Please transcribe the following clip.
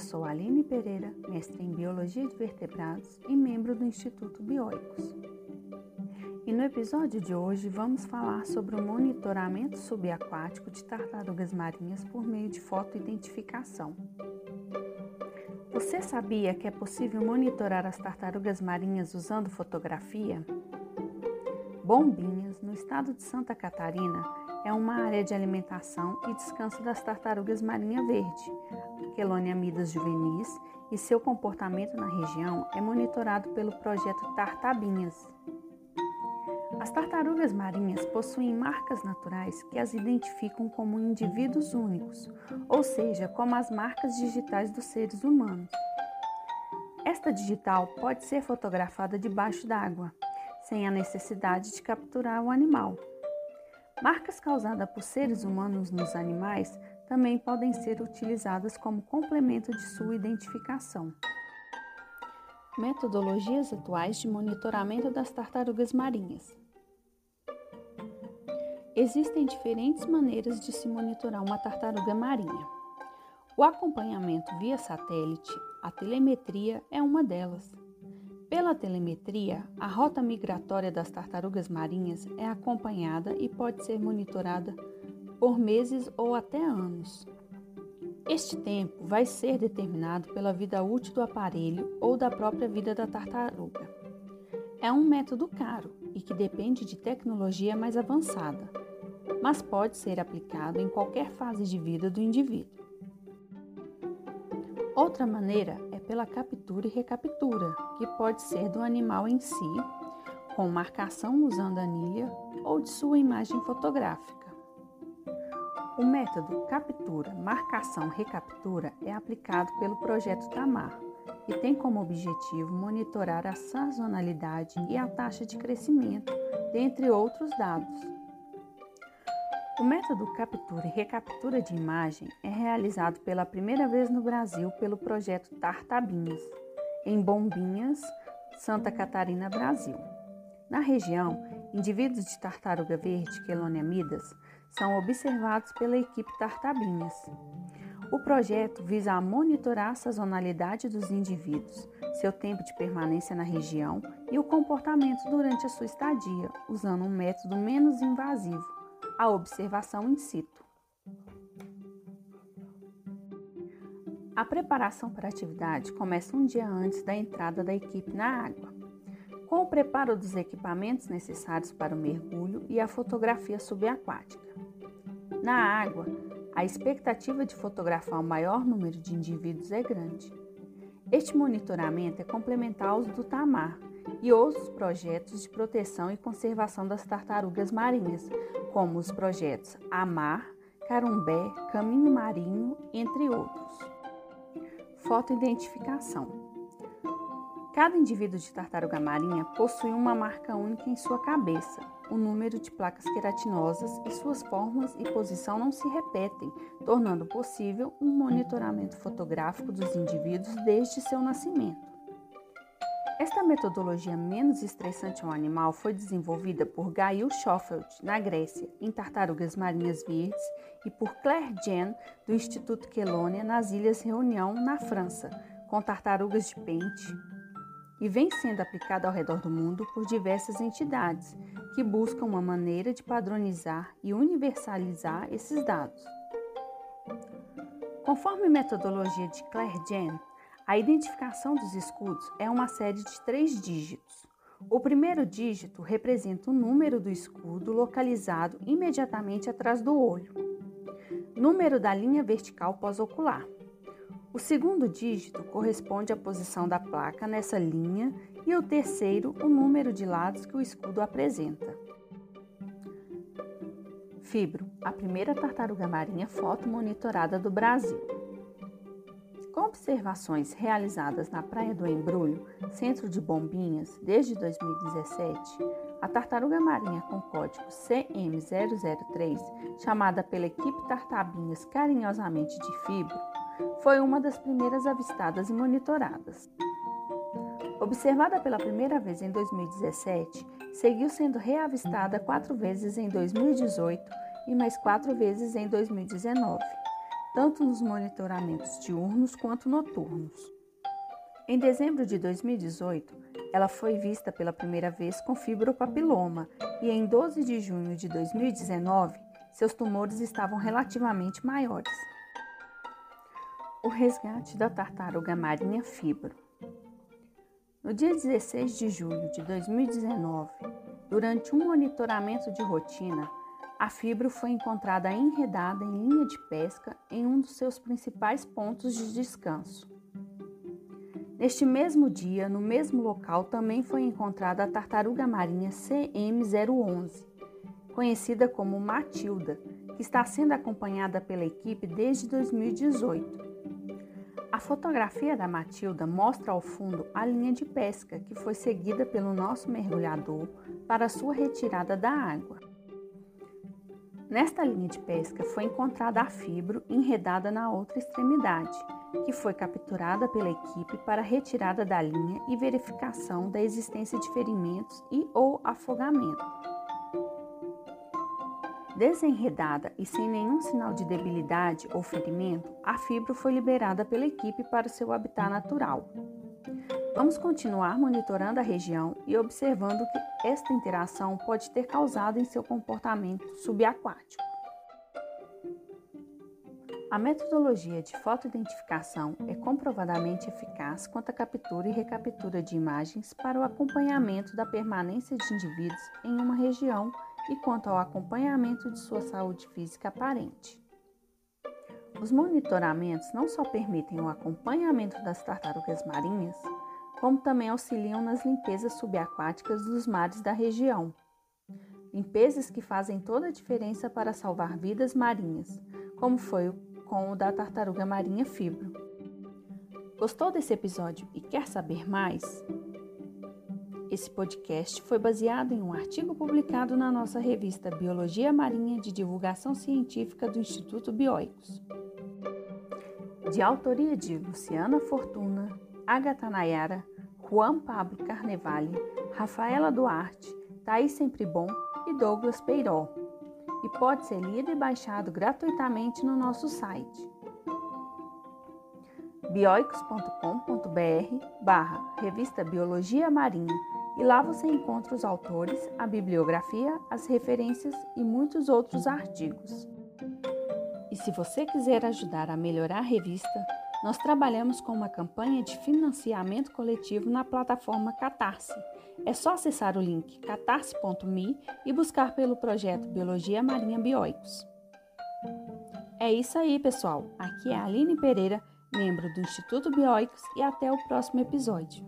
sou Aline Pereira, mestre em Biologia de Vertebrados e membro do Instituto Bioicos. E no episódio de hoje vamos falar sobre o monitoramento subaquático de tartarugas marinhas por meio de fotoidentificação. Você sabia que é possível monitorar as tartarugas marinhas usando fotografia? Bombinhas, no estado de Santa Catarina, é uma área de alimentação e descanso das tartarugas marinha verde, Quelônia midas juvenis, e seu comportamento na região é monitorado pelo projeto Tartabinhas. As tartarugas marinhas possuem marcas naturais que as identificam como indivíduos únicos, ou seja, como as marcas digitais dos seres humanos. Esta digital pode ser fotografada debaixo d'água, sem a necessidade de capturar o animal. Marcas causadas por seres humanos nos animais também podem ser utilizadas como complemento de sua identificação. Metodologias atuais de monitoramento das tartarugas marinhas. Existem diferentes maneiras de se monitorar uma tartaruga marinha. O acompanhamento via satélite, a telemetria, é uma delas. Pela telemetria, a rota migratória das tartarugas marinhas é acompanhada e pode ser monitorada por meses ou até anos. Este tempo vai ser determinado pela vida útil do aparelho ou da própria vida da tartaruga. É um método caro e que depende de tecnologia mais avançada, mas pode ser aplicado em qualquer fase de vida do indivíduo. Outra maneira pela captura e recaptura, que pode ser do animal em si, com marcação usando anilha ou de sua imagem fotográfica. O método captura, marcação, recaptura é aplicado pelo projeto Tamar e tem como objetivo monitorar a sazonalidade e a taxa de crescimento, dentre outros dados. O método captura e recaptura de imagem é realizado pela primeira vez no Brasil pelo projeto Tartabinhas, em Bombinhas, Santa Catarina, Brasil. Na região, indivíduos de tartaruga verde, Quelônia midas, são observados pela equipe Tartabinhas. O projeto visa monitorar a sazonalidade dos indivíduos, seu tempo de permanência na região e o comportamento durante a sua estadia, usando um método menos invasivo a observação in situ. A preparação para a atividade começa um dia antes da entrada da equipe na água, com o preparo dos equipamentos necessários para o mergulho e a fotografia subaquática. Na água, a expectativa de fotografar o maior número de indivíduos é grande. Este monitoramento é complementar aos do TAMAR, e outros projetos de proteção e conservação das tartarugas marinhas, como os projetos Amar, Carumbé, Caminho Marinho, entre outros. Fotoidentificação. Cada indivíduo de tartaruga marinha possui uma marca única em sua cabeça. O número de placas queratinosas e suas formas e posição não se repetem, tornando possível um monitoramento fotográfico dos indivíduos desde seu nascimento. Esta metodologia menos estressante ao animal foi desenvolvida por Gail Schofield, na Grécia, em tartarugas marinhas verdes, e por Claire Jen, do Instituto Quelônia, nas Ilhas Reunião, na França, com tartarugas de pente, e vem sendo aplicada ao redor do mundo por diversas entidades que buscam uma maneira de padronizar e universalizar esses dados. Conforme metodologia de Claire Jen, a identificação dos escudos é uma série de três dígitos. O primeiro dígito representa o número do escudo localizado imediatamente atrás do olho, número da linha vertical pós-ocular. O segundo dígito corresponde à posição da placa nessa linha e o terceiro, o número de lados que o escudo apresenta. Fibro, a primeira tartaruga marinha fotomonitorada do Brasil. Com observações realizadas na Praia do Embrulho, centro de Bombinhas, desde 2017, a tartaruga marinha com código CM003, chamada pela equipe Tartabinhas carinhosamente de fibro, foi uma das primeiras avistadas e monitoradas. Observada pela primeira vez em 2017, seguiu sendo reavistada quatro vezes em 2018 e mais quatro vezes em 2019 tanto nos monitoramentos diurnos quanto noturnos. Em dezembro de 2018, ela foi vista pela primeira vez com fibropapiloma e em 12 de junho de 2019, seus tumores estavam relativamente maiores. O resgate da tartaruga marinha fibro. No dia 16 de julho de 2019, durante um monitoramento de rotina, a fibro foi encontrada enredada em linha de pesca em um dos seus principais pontos de descanso. Neste mesmo dia, no mesmo local, também foi encontrada a tartaruga marinha CM011, conhecida como Matilda, que está sendo acompanhada pela equipe desde 2018. A fotografia da Matilda mostra ao fundo a linha de pesca que foi seguida pelo nosso mergulhador para sua retirada da água. Nesta linha de pesca foi encontrada a fibro enredada na outra extremidade, que foi capturada pela equipe para retirada da linha e verificação da existência de ferimentos e ou afogamento. Desenredada e sem nenhum sinal de debilidade ou ferimento, a fibra foi liberada pela equipe para seu habitat natural. Vamos continuar monitorando a região e observando o que esta interação pode ter causado em seu comportamento subaquático. A metodologia de fotoidentificação é comprovadamente eficaz quanto à captura e recaptura de imagens para o acompanhamento da permanência de indivíduos em uma região e quanto ao acompanhamento de sua saúde física aparente. Os monitoramentos não só permitem o acompanhamento das tartarugas marinhas, como também auxiliam nas limpezas subaquáticas dos mares da região. Limpezas que fazem toda a diferença para salvar vidas marinhas, como foi com o da tartaruga marinha fibro. Gostou desse episódio e quer saber mais? Esse podcast foi baseado em um artigo publicado na nossa revista Biologia Marinha de Divulgação Científica do Instituto Bioicos. De autoria de Luciana Fortuna, Agatha Nayara, Juan Pablo Carnevale, Rafaela Duarte, Thaís Sempribon e Douglas Peiró. E pode ser lido e baixado gratuitamente no nosso site bioicos.com.br barra Revista Biologia Marinha e lá você encontra os autores, a bibliografia, as referências e muitos outros artigos. E se você quiser ajudar a melhorar a revista, nós trabalhamos com uma campanha de financiamento coletivo na plataforma Catarse. É só acessar o link catarse.me e buscar pelo projeto Biologia Marinha Bioicos. É isso aí, pessoal. Aqui é a Aline Pereira, membro do Instituto Bioicos, e até o próximo episódio.